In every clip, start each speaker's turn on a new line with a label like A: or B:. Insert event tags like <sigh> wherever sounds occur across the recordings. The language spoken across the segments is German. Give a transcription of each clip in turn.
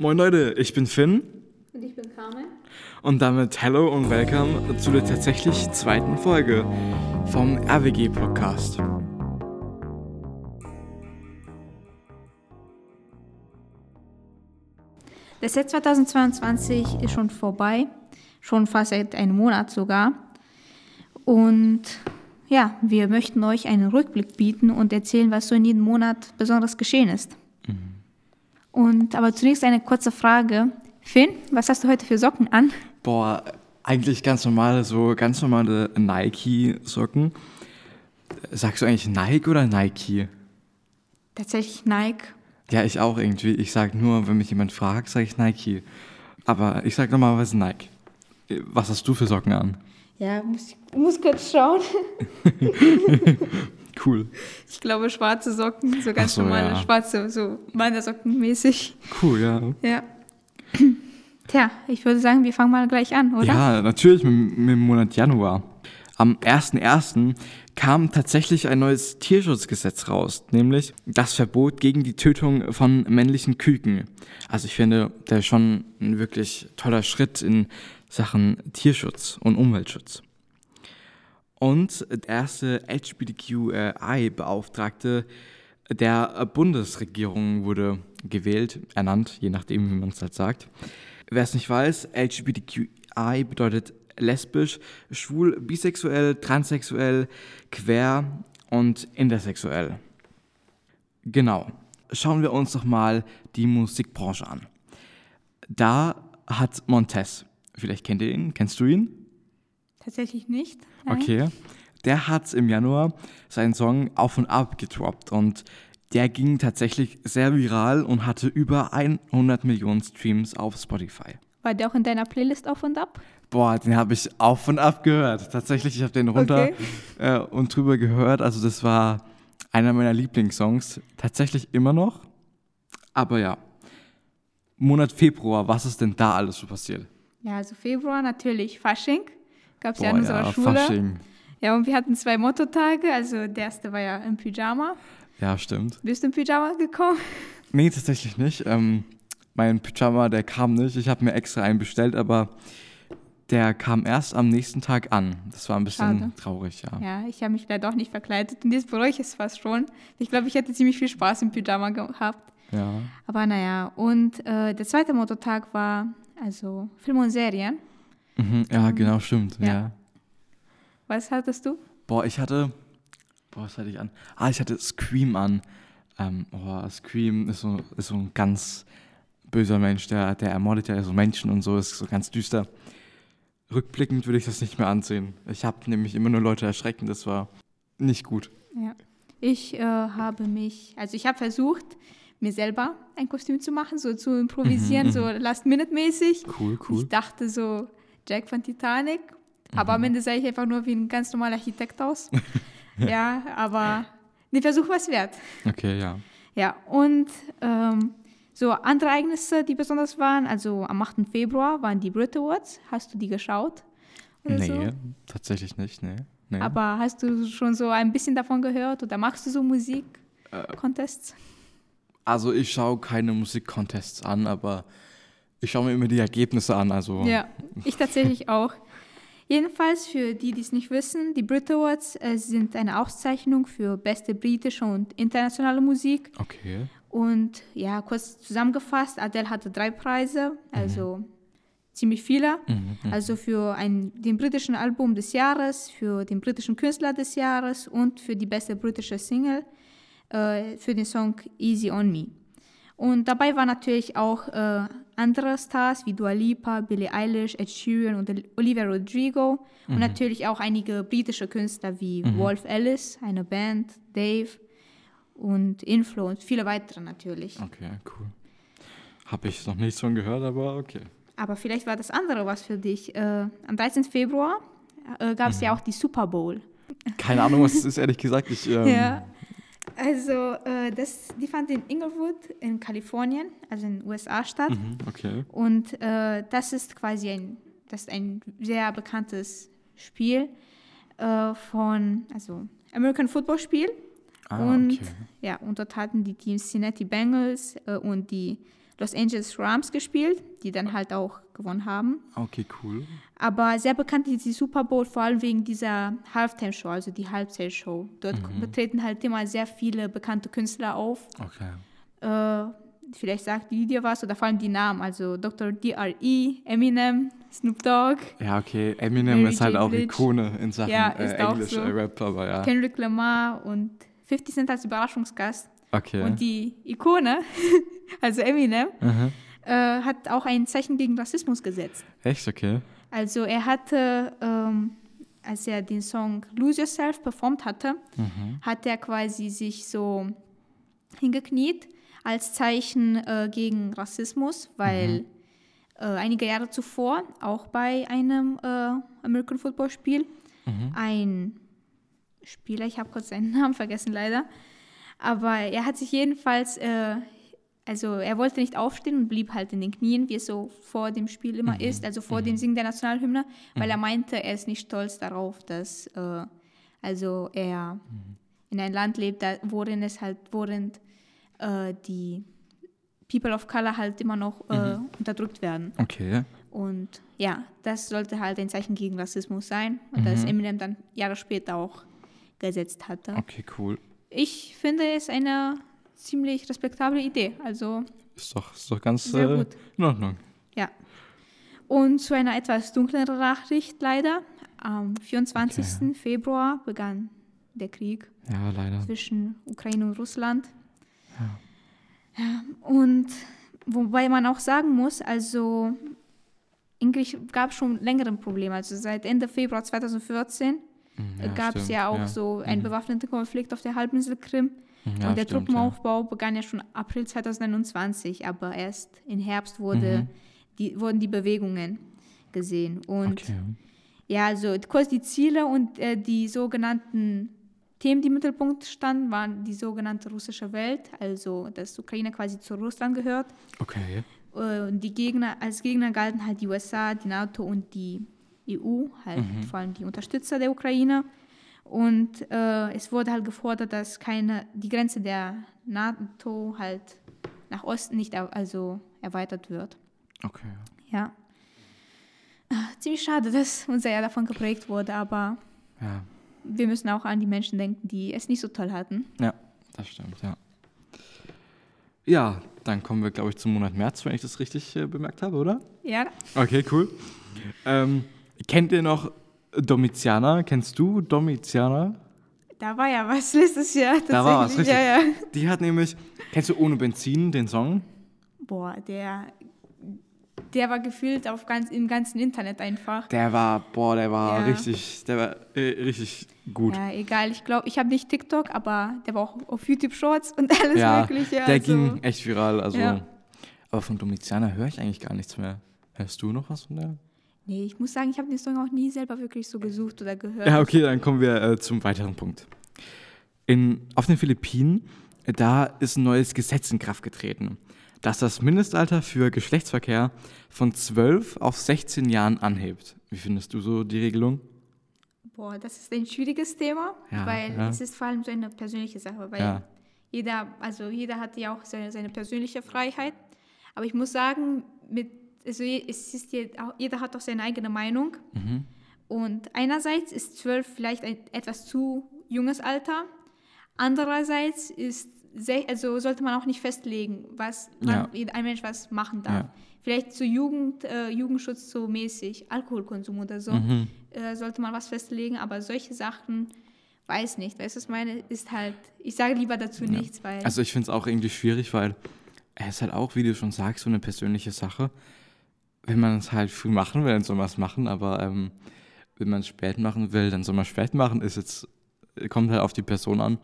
A: Moin Leute, ich bin Finn.
B: Und ich bin Carmen.
A: Und damit hello und welcome zu der tatsächlich zweiten Folge vom RWG Podcast.
B: Das Jahr 2022 ist schon vorbei, schon fast seit einem Monat sogar. Und ja, wir möchten euch einen Rückblick bieten und erzählen, was so in jedem Monat besonders geschehen ist. Mhm. Und aber zunächst eine kurze Frage. Finn, was hast du heute für Socken an?
A: Boah, eigentlich ganz normale, so ganz normale Nike-Socken. Sagst du eigentlich Nike oder Nike?
B: Tatsächlich Nike.
A: Ja, ich auch irgendwie. Ich sage nur, wenn mich jemand fragt, sage ich Nike. Aber ich sage normalerweise Nike. Was hast du für Socken an?
B: Ja, muss, muss kurz schauen. <laughs>
A: cool.
B: Ich glaube, schwarze Socken, so ganz so, normale ja. schwarze, so Wandersocken mäßig.
A: Cool, ja.
B: Ja. Tja, ich würde sagen, wir fangen mal gleich an, oder?
A: Ja, natürlich mit, mit dem Monat Januar. Am 1.1. kam tatsächlich ein neues Tierschutzgesetz raus, nämlich das Verbot gegen die Tötung von männlichen Küken. Also ich finde, der ist schon ein wirklich toller Schritt in Sachen Tierschutz und Umweltschutz. Und der erste LGBTQI-Beauftragte der Bundesregierung wurde gewählt, ernannt, je nachdem, wie man es halt sagt. Wer es nicht weiß, LGBTQI bedeutet lesbisch, schwul, bisexuell, transsexuell, quer und intersexuell. Genau. Schauen wir uns doch mal die Musikbranche an. Da hat Montez, vielleicht kennt ihr ihn, kennst du ihn?
B: Tatsächlich nicht. Nein.
A: Okay. Der hat im Januar seinen Song Auf und Ab gedroppt und der ging tatsächlich sehr viral und hatte über 100 Millionen Streams auf Spotify.
B: War der auch in deiner Playlist Auf und Ab?
A: Boah, den habe ich auf und ab gehört. Tatsächlich, ich habe den runter okay. äh, und drüber gehört. Also das war einer meiner Lieblingssongs. Tatsächlich immer noch. Aber ja, Monat Februar, was ist denn da alles so passiert?
B: Ja, also Februar natürlich Fasching. Gab es ja in unserer ja, Schule. Fasching. Ja, und wir hatten zwei Mottotage. Also der erste war ja im Pyjama.
A: Ja, stimmt.
B: Bist du im Pyjama gekommen? <laughs>
A: Nee, tatsächlich nicht. Ähm, mein Pyjama, der kam nicht. Ich habe mir extra einen bestellt, aber der kam erst am nächsten Tag an. Das war ein bisschen Schade. traurig, ja.
B: Ja, ich habe mich leider auch nicht verkleidet und jetzt bereue ich es fast schon. Ich glaube, ich hätte ziemlich viel Spaß im Pyjama gehabt.
A: Ja.
B: Aber naja, und äh, der zweite Mototag war also Film und Serien.
A: Mhm, ja, ähm, genau, stimmt. Ja. ja.
B: Was hattest du?
A: Boah, ich hatte. Boah, was hatte ich an? Ah, ich hatte Scream an. Ähm, oh, Scream ist so, ist so ein ganz böser Mensch, der, der ermordet ja so Menschen und so, ist so ganz düster rückblickend würde ich das nicht mehr ansehen. Ich habe nämlich immer nur Leute erschrecken, das war nicht gut.
B: Ja. Ich äh, habe mich, also ich habe versucht, mir selber ein Kostüm zu machen, so zu improvisieren, mhm, so mhm. Last-Minute-mäßig.
A: Cool, cool.
B: Ich dachte so Jack von Titanic, mhm. aber am Ende sah ich einfach nur wie ein ganz normaler Architekt aus. <laughs> ja, aber der Versuch war es wert.
A: Okay, ja.
B: Ja, und ähm, so, andere Ereignisse, die besonders waren, also am 8. Februar waren die Brit Awards. Hast du die geschaut?
A: nee, so? tatsächlich nicht, nee. nee.
B: Aber hast du schon so ein bisschen davon gehört oder machst du so Musik-Contests? Äh,
A: also ich schaue keine Musik-Contests an, aber ich schaue mir immer die Ergebnisse an. Also.
B: Ja, ich tatsächlich <laughs> auch. Jedenfalls für die, die es nicht wissen, die Brit Awards äh, sind eine Auszeichnung für beste britische und internationale Musik.
A: Okay.
B: Und ja, kurz zusammengefasst, Adele hatte drei Preise, also mhm. ziemlich viele. Mhm, mhm, also für ein, den britischen Album des Jahres, für den britischen Künstler des Jahres und für die beste britische Single äh, für den Song Easy on Me. Und dabei waren natürlich auch äh, andere Stars wie Dua Lipa, Billie Eilish, Ed Sheeran und Olivia Rodrigo und mhm. natürlich auch einige britische Künstler wie mhm. Wolf Ellis, eine Band, Dave und Inflow und viele weitere natürlich.
A: Okay, cool. Habe ich noch nichts von gehört, aber okay.
B: Aber vielleicht war das andere was für dich. Äh, am 13. Februar äh, gab es mhm. ja auch die Super Bowl.
A: Keine Ahnung, was es ist, ehrlich gesagt. Ich, <laughs> ähm
B: ja, also äh, das, die fand in Inglewood in Kalifornien, also in den USA statt.
A: Mhm, okay.
B: Und äh, das ist quasi ein, das ist ein sehr bekanntes Spiel äh, von, also American Football Spiel. Ah, und okay. ja, und dort hatten die Teams Cincinnati Bengals äh, und die Los Angeles Rams gespielt, die dann halt auch gewonnen haben.
A: Okay, cool.
B: Aber sehr bekannt ist die Super Bowl vor allem wegen dieser Halftime-Show, also die Halbzeit-Show. Dort
A: Mhm.
B: treten halt immer sehr viele bekannte Künstler auf.
A: Okay.
B: Äh, vielleicht sagt die dir was oder vor allem die Namen, also Dr. D.R.E., Eminem, Snoop Dogg,
A: Ja, okay. Eminem
B: Mary
A: ist halt
B: J.
A: auch. Ikone in Sachen
B: Ja,
A: äh,
B: auch
A: Englisch
B: so.
A: Rap, aber ja.
B: Kendrick Lamar und 50 Cent als Überraschungsgast.
A: Okay.
B: Und die Ikone, <laughs> also Eminem,
A: Mhm.
B: äh, hat auch ein Zeichen gegen Rassismus gesetzt.
A: Echt, okay.
B: Also er hatte, ähm, als er den Song Lose Yourself performt hatte,
A: Mhm.
B: hat er quasi sich so hingekniet als Zeichen äh, gegen Rassismus, weil äh, einige Jahre zuvor auch bei einem äh, American Football Spiel ein Spieler, ich habe kurz seinen <laughs> Namen vergessen leider, aber er hat sich jedenfalls, äh, also er wollte nicht aufstehen und blieb halt in den Knien, wie es so vor dem Spiel immer ist, also vor dem Singen der Nationalhymne, weil er meinte, er ist nicht stolz darauf, dass äh, also er in ein Land lebt, da, worin es halt, worin äh, die People of Color halt immer noch äh, unterdrückt werden.
A: Okay.
B: Und ja, das sollte halt ein Zeichen gegen Rassismus sein und das Eminem dann Jahre später auch gesetzt hatte.
A: Okay, cool.
B: Ich finde es eine ziemlich respektable Idee. Also
A: Ist doch, ist doch ganz
B: Sehr
A: äh,
B: gut.
A: in Ordnung.
B: ja. Und zu einer etwas dunkleren Nachricht leider. Am 24. Februar begann der Krieg
A: Ja,
B: zwischen Ukraine und Russland. Ja. und wobei man auch sagen muss, also eigentlich gab es schon längere Probleme. Also seit Ende Februar 2014
A: Mhm, Ja,
B: gab es ja auch
A: ja.
B: so einen bewaffneten Konflikt auf der Halbinsel Krim.
A: Mhm, ja,
B: und der
A: stimmt,
B: Truppenaufbau begann ja schon April 2021, aber erst im Herbst wurde,
A: Mhm.
B: die, wurden die Bewegungen gesehen. Und
A: Okay.
B: ja, also kurz die Ziele und äh, die sogenannten Themen, die im Mittelpunkt standen, waren die sogenannte russische Welt, also dass Ukraine quasi zu Russland gehört.
A: Okay.
B: Äh, und die Gegner, als Gegner galten halt die USA, die NATO und die EU, halt vor allem die Unterstützer der Ukraine. Und äh, es wurde halt gefordert, dass keine, die Grenze der NATO halt nach Osten nicht also erweitert wird.
A: Okay.
B: Ja. Ah, Ziemlich schade, dass unser Jahr davon geprägt wurde, aber
A: Ja.
B: wir müssen auch an die Menschen denken, die es nicht so toll hatten.
A: Ja, das stimmt, ja. Ja, dann kommen wir, glaube ich, zum Monat März, wenn ich das richtig äh, bemerkt habe, oder?
B: Ja,
A: Okay, cool. Ähm, kennt ihr noch Domitiana? Kennst du Domitiana?
B: da war ja was letztes Jahr.
A: Da war was,
B: tatsächlich. Ja, ja.
A: Die hat nämlich, kennst du Ohne Benzin, den Song?
B: Boah, der, der war gefühlt auf ganz, im ganzen Internet einfach.
A: Der war, boah, der war
B: Ja.
A: richtig, der war äh, richtig gut.
B: Ja, egal. Ich glaube, ich habe nicht TikTok, aber der war auch auf YouTube Shorts und alles
A: Ja,
B: Mögliche.
A: der
B: also,
A: ging echt viral. Also,
B: Ja.
A: Aber von Domitiana höre ich eigentlich gar nichts mehr. Hörst du noch was von der?
B: Nee, ich muss sagen, ich habe den Song auch nie selber wirklich so gesucht oder gehört.
A: Ja, okay, dann kommen wir äh, zum weiteren Punkt. In, auf den Philippinen, äh, da ist ein neues Gesetz in Kraft getreten, das das Mindestalter für Geschlechtsverkehr von 12 auf 16 Jahren anhebt. Wie findest du so die Regelung?
B: Boah, das ist ein schwieriges Thema,
A: Ja,
B: weil
A: ja.
B: es ist vor allem so eine persönliche Sache, weil
A: Ja.
B: jeder, also jeder hat ja auch seine, seine persönliche Freiheit. Aber ich muss sagen, mit, also es ist jeder hat auch seine eigene Meinung.
A: Mhm.
B: Und einerseits ist zwölf vielleicht ein etwas zu junges Alter. Andererseits ist, also sollte man auch nicht festlegen, was man, ein Mensch was machen darf.
A: Ja.
B: Vielleicht zu Jugend, äh, Jugendschutz so mäßig, Alkoholkonsum oder so,
A: Mhm.
B: äh, sollte man was festlegen, aber solche Sachen, weiß nicht. Weißt du, was ich meine? Ist halt, ich sage lieber dazu nichts, weil.
A: Also ich finde es auch irgendwie schwierig, weil es ist halt auch, wie du schon sagst, so eine persönliche Sache. Wenn man es halt früh machen will, dann soll man es machen, aber ähm, wenn man es spät machen will, dann soll man es spät machen. Ist jetzt, kommt halt auf die Person an.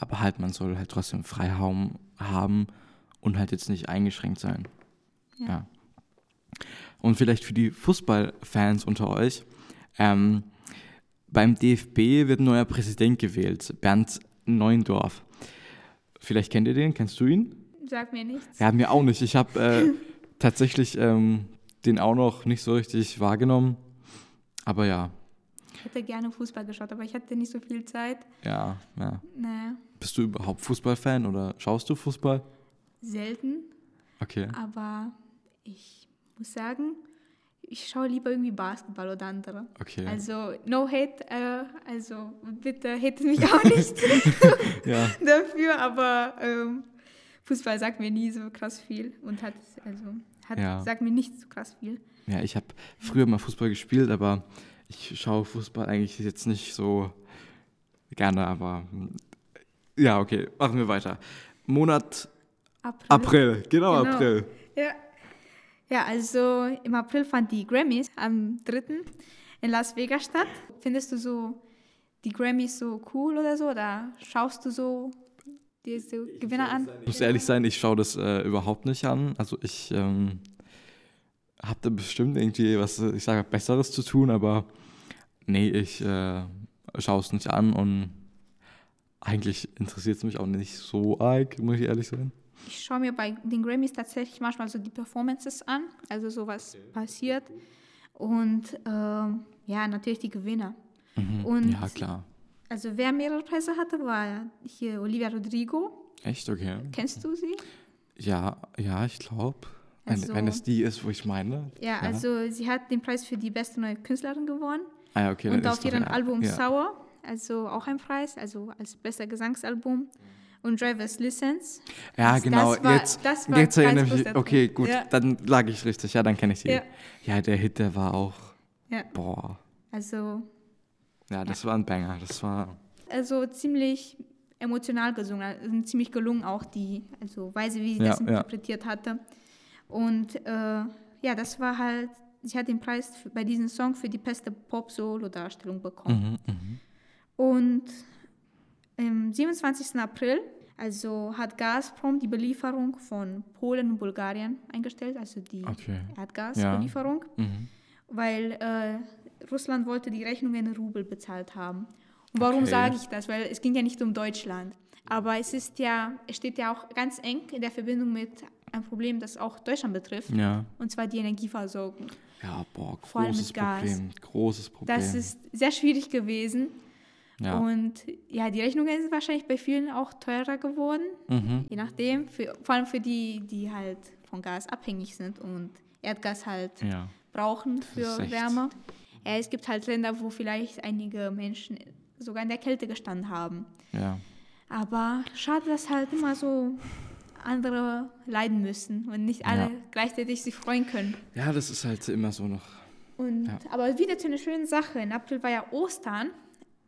A: Aber halt, man soll halt trotzdem Freiraum haben und halt jetzt nicht eingeschränkt sein.
B: Ja.
A: Ja. Und vielleicht für die Fußballfans unter euch, ähm, beim DFB wird ein neuer Präsident gewählt, Bernd Neuendorf. Vielleicht kennt ihr den, kennst du ihn?
B: Sag mir nichts.
A: Ja, mir auch nicht. Ich habe äh, <laughs> tatsächlich ähm, den auch noch nicht so richtig wahrgenommen. Aber ja,
B: Ich hätte gerne Fußball geschaut, aber ich hatte nicht so viel Zeit.
A: ja, ja.
B: Naja,
A: Bist du überhaupt Fußballfan oder schaust du Fußball?
B: selten.
A: Okay.
B: Aber ich muss sagen, ich schaue lieber irgendwie Basketball oder andere.
A: Okay.
B: Also, no hate, äh, also bitte hatet mich auch nicht <laughs>
A: Ja. <laughs>
B: dafür, aber ähm, Fußball sagt mir nie so krass viel und hat, also, hat,
A: Ja.
B: sagt mir nicht so krass viel.
A: Ja, ich habe früher mal Fußball gespielt, aber ich schaue Fußball eigentlich jetzt nicht so gerne, aber ja, okay, machen wir weiter. Monat
B: April.
A: April, genau,
B: Genau.
A: April.
B: Ja. ja, also im April fand die Grammys am 3. in Las Vegas statt. Findest du so die Grammys so cool oder so? Oder schaust du so diese Gewinner an?
A: Ich muss ehrlich sein, ich schaue das äh, überhaupt nicht an. Also ich ähm, habe da bestimmt irgendwie was, ich sage, Besseres zu tun, aber nee, ich äh, schaue es nicht an und eigentlich interessiert es mich auch nicht so arg, muss ich ehrlich sein.
B: Ich schaue mir bei den Grammys tatsächlich manchmal so die Performances an, also so was passiert. Und ähm, ja, natürlich die Gewinner.
A: Mhm.
B: Und-
A: ja, klar.
B: Also wer mehrere Preise hatte, war hier Olivia Rodrigo.
A: Echt, okay.
B: Kennst du sie?
A: Ja, ja, ich glaube. Wenn,
B: Also-
A: wenn es die ist, wo ich meine.
B: Ja, also sie hat den Preis für die beste neue Künstlerin gewonnen.
A: Ah, ja, okay,
B: und auf ihrem
A: ja,
B: Album
A: ja.
B: Sour, also auch ein Preis, also als bester Gesangsalbum. Und Driver's License.
A: Ja,
B: Das-
A: genau.
B: das war-
A: jetzt
B: das war
A: jetzt erinnere ich mich. Okay, gut,
B: Ja.
A: dann lag ich richtig. Ja, dann kenne ich.
B: Ja.
A: Ja. der Hit, der war auch.
B: Ja,
A: Boah.
B: also,
A: Ja, das war ein Banger. Das war.
B: also ziemlich emotional gesungen, also ziemlich gelungen auch die also Weise, wie sie
A: Ja,
B: das
A: ja.
B: interpretiert hatte. Und äh, ja, das war halt, sie hat den Preis für, bei diesem Song für die beste Pop-Solo-Darstellung bekommen.
A: Mhm, mhm.
B: Und am 27. April also hat Gazprom die Belieferung von Polen und Bulgarien eingestellt, also die
A: Okay.
B: Erdgasbelieferung,
A: Mhm.
B: weil äh, Russland wollte die Rechnung in Rubel bezahlt haben. Und warum
A: Okay.
B: sage ich das? Weil es ging ja nicht um Deutschland. Aber es ist ja, es steht ja auch ganz eng in der Verbindung mit einem Problem, das auch Deutschland betrifft,
A: Ja.
B: und zwar die Energieversorgung.
A: Ja, boah,
B: Vor allem
A: großes
B: mit Gas.
A: Problem. Großes Problem.
B: Das ist sehr schwierig gewesen.
A: ja.
B: Und ja, die Rechnungen sind wahrscheinlich bei vielen auch teurer geworden,
A: Mhm.
B: je nachdem, für, vor allem für die, die halt von Gas abhängig sind und Erdgas halt
A: ja.
B: brauchen für Wärme. Ja, es gibt halt Länder, wo vielleicht einige Menschen sogar in der Kälte gestanden haben.
A: Ja.
B: Aber schade, dass halt immer so andere leiden müssen und nicht alle
A: Ja.
B: gleichzeitig sich freuen können.
A: Ja, das ist halt immer so noch.
B: Und,
A: Ja.
B: Aber wieder zu einer schönen Sache. In April war ja Ostern.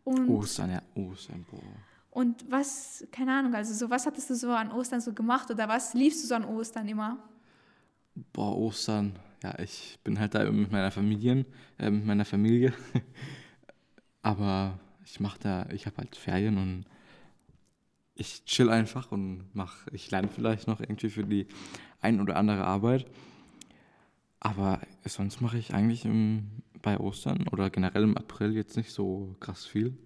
B: Und,
A: Ostern, ja, Ostern, boah.
B: und was, keine Ahnung, also so, was hattest du so an Ostern so gemacht oder was liebst du so an Ostern immer?
A: Boah, Ostern. Ja, ich bin halt da mit meiner Familie, äh, mit meiner Familie. <laughs> Aber ich mache da, ich habe halt Ferien und ich chill einfach und mach, ich lerne vielleicht noch irgendwie für die ein oder andere Arbeit. Aber sonst mache ich eigentlich im, bei Ostern oder generell im April jetzt nicht so krass viel.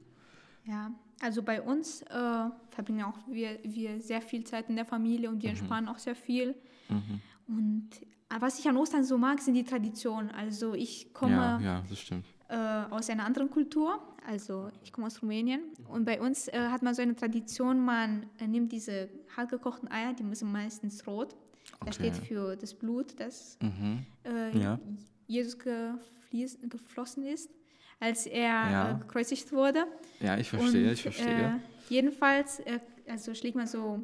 B: Ja, also bei uns äh, verbringen auch wir, wir sehr viel Zeit in der Familie und wir entspannen auch sehr viel.
A: Mhm.
B: Und was ich an Ostern so mag, sind die Traditionen. Also ich komme
A: Ja, ja, das
B: äh, aus einer anderen Kultur. Also ich komme aus Rumänien und bei uns äh, hat man so eine Tradition, man äh, nimmt diese hartgekochten Eier, die sind meistens rot. Das
A: Okay.
B: steht für das Blut, das
A: Mhm.
B: äh,
A: Ja.
B: Jesus gefließ, geflossen ist, als er äh, gekreuzigt wurde.
A: Ja, ich verstehe,
B: Und,
A: ich verstehe.
B: Äh, jedenfalls, also schlägt man so,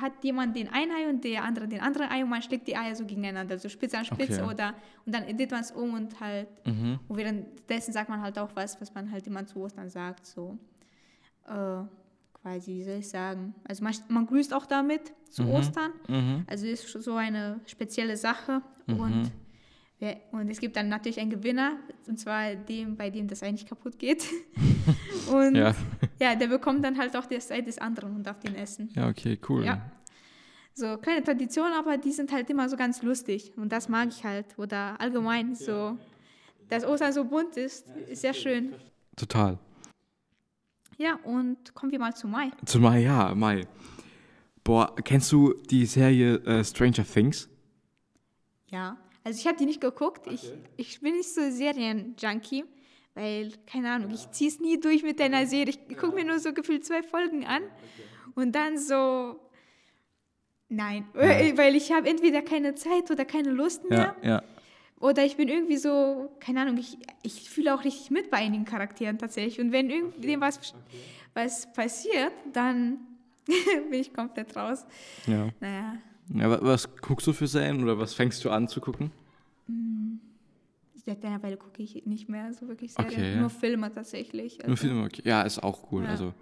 B: hat, jemand den einen Ei und der andere den anderen Ei und man schlägt die Eier so gegeneinander, so Spitze an Spitze
A: Okay.
B: oder und dann dreht man es um und halt,
A: mhm.
B: und währenddessen sagt man halt auch was, was man halt immer zu Ostern sagt, so äh, quasi, wie soll ich sagen, also man, man grüßt auch damit zu Ostern,
A: Mhm.
B: also ist so eine spezielle Sache und wer- und es gibt dann natürlich einen Gewinner, und zwar dem, bei dem das eigentlich kaputt geht. <laughs> und
A: Ja.
B: ja, der bekommt dann halt auch das Ei des anderen und darf den essen.
A: ja, okay, cool.
B: Ja. So kleine Traditionen, aber die sind halt immer so ganz lustig. Und das mag ich halt. Oder allgemein so, dass Ostern so bunt ist, ist sehr schön.
A: Total.
B: Ja, und kommen wir mal zu Mai.
A: Zumal, ja, Mai. Boah, kennst du die Serie äh, Stranger Things?
B: Ja, also ich habe die nicht geguckt. Ich, ich bin nicht so Serien-Junkie, weil, keine Ahnung, ich ziehe es nie durch mit einer Serie. Ich gucke mir nur so gefühlt zwei Folgen an und dann so, Nein, weil <laughs> weil ich habe entweder keine Zeit oder keine Lust mehr.
A: Ja, ja.
B: Oder ich bin irgendwie so, keine Ahnung, ich, ich fühle auch richtig mit bei einigen Charakteren tatsächlich. Und wenn irgendwem was, was passiert, dann <laughs> bin ich komplett raus.
A: ja.
B: Naja,
A: ja wa- was guckst du für Serien oder was fängst du an zu gucken?
B: seit einer Weile gucke ich nicht mehr so wirklich Serien.
A: Okay, ja.
B: Nur Filme tatsächlich.
A: Nur
B: Also,
A: Filme, okay. Ja, ist auch cool.
B: Ja.
A: Also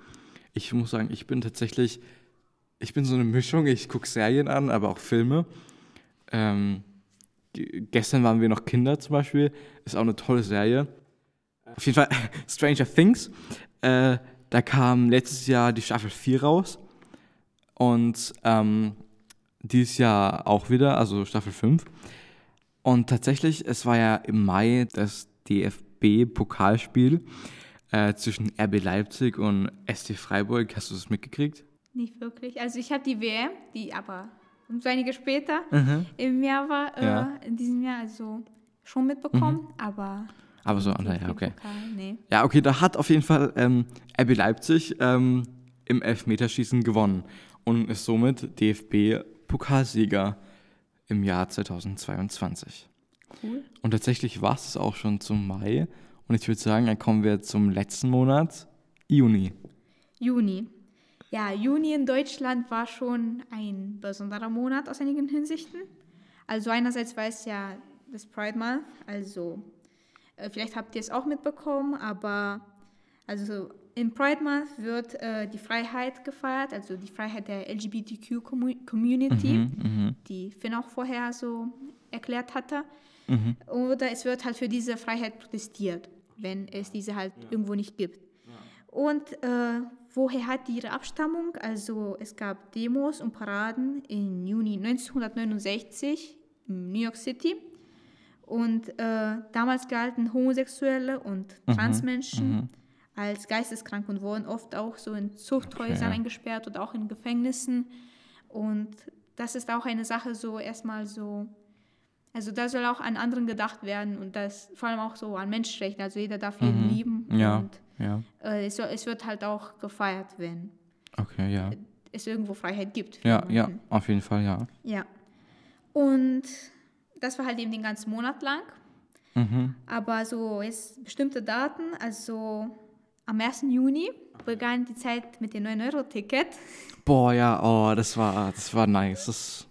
A: ich muss sagen, ich bin tatsächlich, ich bin so eine Mischung. Ich gucke Serien an, aber auch Filme. Ähm, ge- gestern waren wir noch Kinder zum Beispiel. Ist auch eine tolle Serie. Auf jeden Fall <laughs> Stranger Things. Äh, da kam letztes Jahr die Staffel 4 raus. Und ähm, dieses Jahr auch wieder, also Staffel 5. Und tatsächlich, es war ja im Mai das DFB-Pokalspiel äh, zwischen RB Leipzig und SC Freiburg. Hast du das mitgekriegt?
B: nicht wirklich. Also ich habe die WM, die aber so einige später im Jahr war, äh,
A: Mhm. Ja. Mhm.
B: in diesem Jahr, also schon mitbekommen, aber
A: Aber so, naja, okay.
B: Pokal, nee.
A: Ja, okay, da hat auf jeden Fall ähm, RB Leipzig ähm, im Elfmeterschießen gewonnen und ist somit DFB-Pokalsieger im Jahr 2022.
B: Cool.
A: Und tatsächlich war es auch schon zum Mai. Und ich würde sagen, dann kommen wir zum letzten Monat, Juni.
B: Juni. Ja, Juni in Deutschland war schon ein besonderer Monat aus einigen Hinsichten. Also einerseits war es ja das Pride Month, also äh, vielleicht habt ihr es auch mitbekommen, aber also im Pride Month wird äh, die Freiheit gefeiert, also die Freiheit der LGBTQ-Community, die Finn auch vorher so erklärt hatte. Oder es wird halt für diese Freiheit protestiert, wenn es diese halt irgendwo nicht gibt. Und äh, woher hat die ihre Abstammung? Also es gab Demos und Paraden im Juni 1969 in New York City. Und äh, damals galten Homosexuelle und Transmenschen als geisteskrank und wurden oft auch so in Zuchthäusern
A: Okay.
B: eingesperrt oder auch in Gefängnissen. Und das ist auch eine Sache so erstmal so, also da soll auch an anderen gedacht werden und das vor allem auch so an Menschenrechten. Also jeder darf jeden lieben
A: Ja,
B: und
A: ja.
B: äh, es, es wird halt auch gefeiert, wenn
A: Okay, ja.
B: es irgendwo Freiheit gibt.
A: Ja, ja,
B: jemanden.
A: auf jeden Fall, ja.
B: Ja. Und das war halt eben den ganzen Monat lang.
A: Mhm.
B: Aber so jetzt bestimmte Daten, also am 1. Juni begann die Zeit mit dem 9-Euro-Ticket.
A: Boah, ja, oh, das war, das war nice. Das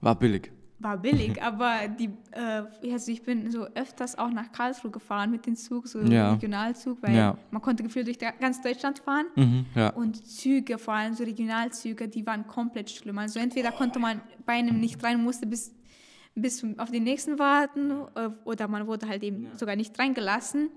A: war billig.
B: War billig, <laughs> aber die, äh, also ich bin so öfters auch nach Karlsruhe gefahren mit dem Zug, so
A: Ja.
B: Regionalzug, weil
A: Ja.
B: man konnte gefühlt durch ganz Deutschland fahren.
A: Mhm, ja.
B: Und Züge, vor allem so Regionalzüge, die waren komplett schlimm. Also entweder konnte man bei einem nicht rein, musste bis, bis auf den nächsten warten äh, oder man wurde halt eben sogar nicht reingelassen.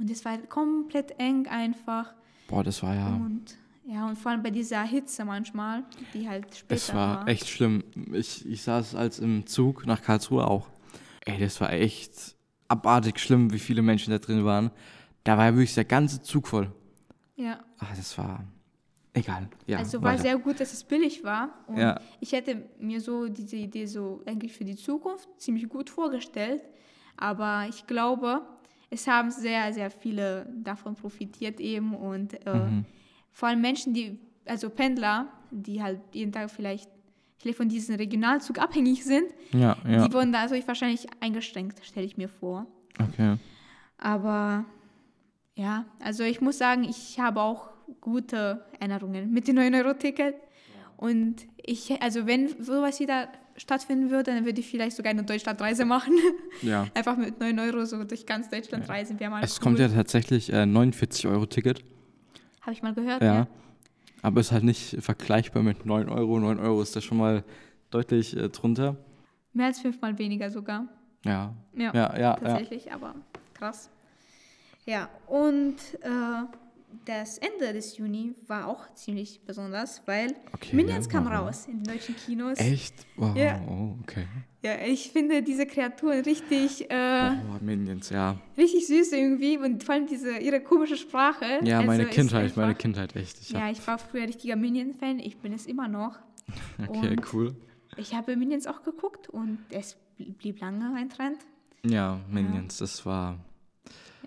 B: Und es war komplett eng einfach.
A: Boah, das war ja.
B: Und ja, und vor allem bei dieser Hitze manchmal, die halt später
A: Es war echt schlimm. Ich, ich saß als im Zug nach Karlsruhe auch. Ey, das war echt abartig schlimm, wie viele Menschen da drin waren. Da war ja wirklich der ganze Zug voll.
B: Ja,
A: Ah, das war egal. Ja,
B: also war
A: weiter.
B: sehr gut, dass es billig war. Und
A: Ja.
B: ich hätte mir so diese Idee so eigentlich für die Zukunft ziemlich gut vorgestellt. Aber ich glaube, es haben sehr, sehr viele davon profitiert eben. Und äh,
A: Mhm.
B: vor allem Menschen, die, also Pendler, die halt jeden Tag vielleicht, vielleicht von diesem Regionalzug abhängig sind,
A: Ja, ja.
B: die wurden dadurch wahrscheinlich eingeschränkt, stelle ich mir vor.
A: Okay.
B: Aber ja, also ich muss sagen, ich habe auch gute Erinnerungen mit dem 9-Euro-Ticket. Und ich, also wenn sowas wieder stattfinden würde, dann würde ich vielleicht sogar eine Deutschlandreise machen. <laughs>
A: Ja.
B: Einfach mit 9 Euro so durch ganz Deutschland reisen, wäre mal
A: Es
B: cool.
A: kommt ja tatsächlich äh, 49 Euro Ticket.
B: Habe ich mal gehört,
A: Ja.
B: ja.
A: Aber ist halt nicht vergleichbar mit 9 Euro. 9 Euro ist da schon mal deutlich äh, drunter.
B: Mehr als fünfmal weniger sogar.
A: Ja.
B: Ja,
A: Ja, ja, ja.
B: tatsächlich, aber krass. Ja, und äh, das Ende des Juni war auch ziemlich besonders, weil
A: Okay,
B: Minions kam
A: warum?
B: raus in den deutschen Kinos.
A: Echt? Wow,
B: Ja.
A: oh, okay.
B: Ja, ich finde diese Kreaturen richtig, äh,
A: Oh, Minions, ja.
B: richtig süß irgendwie und vor allem diese ihre komische Sprache.
A: Ja, meine
B: also ist
A: Kindheit, meine
B: einfach-
A: Kindheit, echt. Ich
B: Ja, ich war früher richtiger Minion-Fan, ich bin es immer noch. <laughs>
A: okay,
B: und-
A: cool.
B: Ich habe Minions auch geguckt und es blie- blieb lange ein Trend.
A: Ja, Minions, das war.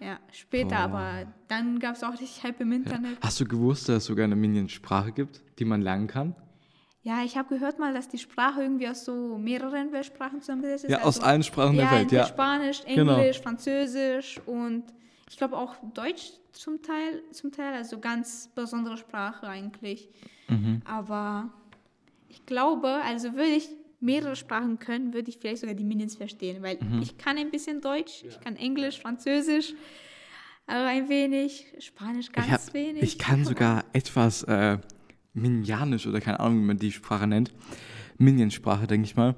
B: Ja, später,
A: Boah.
B: aber dann gab es auch richtig Hype im
A: Ja.
B: Internet.
A: Hast du gewusst, dass es sogar eine Minions-Sprache gibt, die man lernen kann?
B: Ja, ich habe gehört mal, dass die Sprache irgendwie aus so mehreren Weltsprachen zusammengesetzt ist.
A: Ja, aus allen Sprachen der
B: ja,
A: Welt, ja.
B: Spanisch,
A: Genau.
B: Englisch, Französisch und ich glaube auch Deutsch zum Teil, zum Teil, also ganz besondere Sprache eigentlich.
A: Mhm.
B: Aber ich glaube, also würde ich mehrere Sprachen können, würde ich vielleicht sogar die Minions verstehen, weil
A: Mhm.
B: ich kann ein bisschen Deutsch, ich kann Englisch, Französisch, aber ein wenig, Spanisch ganz
A: Ich, hab,
B: wenig.
A: ich kann sogar etwas äh, Minianisch oder keine Ahnung, wie man die Sprache nennt. Minion-Sprache, denke ich mal.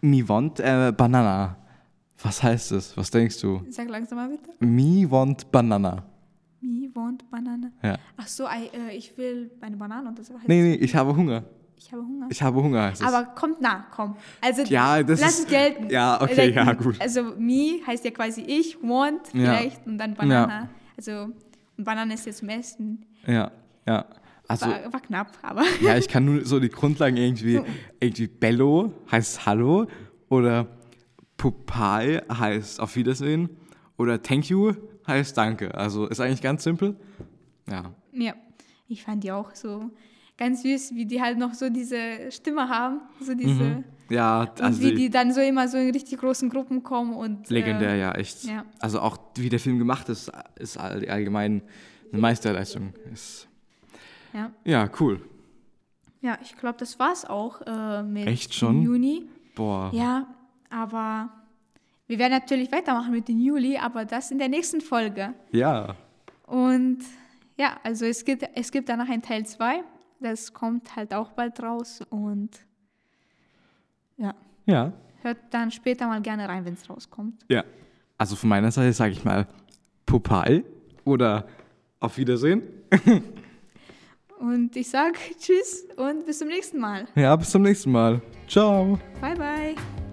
A: Mi want äh, banana. Was heißt das? Was denkst du?
B: Sag langsam mal bitte.
A: Mi want banana.
B: Me want banana.
A: Ja.
B: Ach so, I, äh, ich will eine Banane und das heißt,
A: Nee, nee, ich habe Hunger.
B: Ich habe Hunger.
A: Ich habe Hunger.
B: Aber kommt nah, komm. Also
A: Ja, das
B: lass
A: ist-
B: es gelten.
A: ja, okay,
B: Like,
A: ja, gut.
B: Also me heißt ja quasi ich, want
A: Ja.
B: vielleicht und dann Banana. Also und Banane ist jetzt zum Essen.
A: ja, ja. Also,
B: War, war knapp, aber <laughs>
A: ja, ich kann nur so die Grundlagen irgendwie, irgendwie Bello heißt Hallo oder Pupai heißt Auf Wiedersehen oder Thank you heißt Danke. Also ist eigentlich ganz simpel. Ja.
B: ja, ich fand die auch so ganz süß, wie die halt noch so diese Stimme haben, so diese
A: Ja,
B: und
A: also
B: wie die, dann so immer so in richtig großen Gruppen kommen und
A: legendär,
B: äh,
A: ja, echt.
B: ja.
A: Also auch wie der Film gemacht ist, ist all- allgemein eine Meisterleistung. Ist,
B: ja.
A: ja, cool.
B: Ja, ich glaube, das war's auch äh, mit
A: Echt schon?
B: Juni.
A: Boah.
B: Ja, aber wir werden natürlich weitermachen mit dem Juli, aber das in der nächsten Folge.
A: Ja.
B: Und ja, also es gibt, es gibt danach ein Teil 2. Das kommt halt auch bald raus und ja,
A: Ja.
B: hört dann später mal gerne rein, wenn es rauskommt.
A: Ja. Also von meiner Seite sage ich mal Pupai oder Auf Wiedersehen. <laughs>
B: Und ich sage Tschüss und bis zum nächsten Mal.
A: Ja, bis zum nächsten Mal. Ciao.
B: Bye, bye.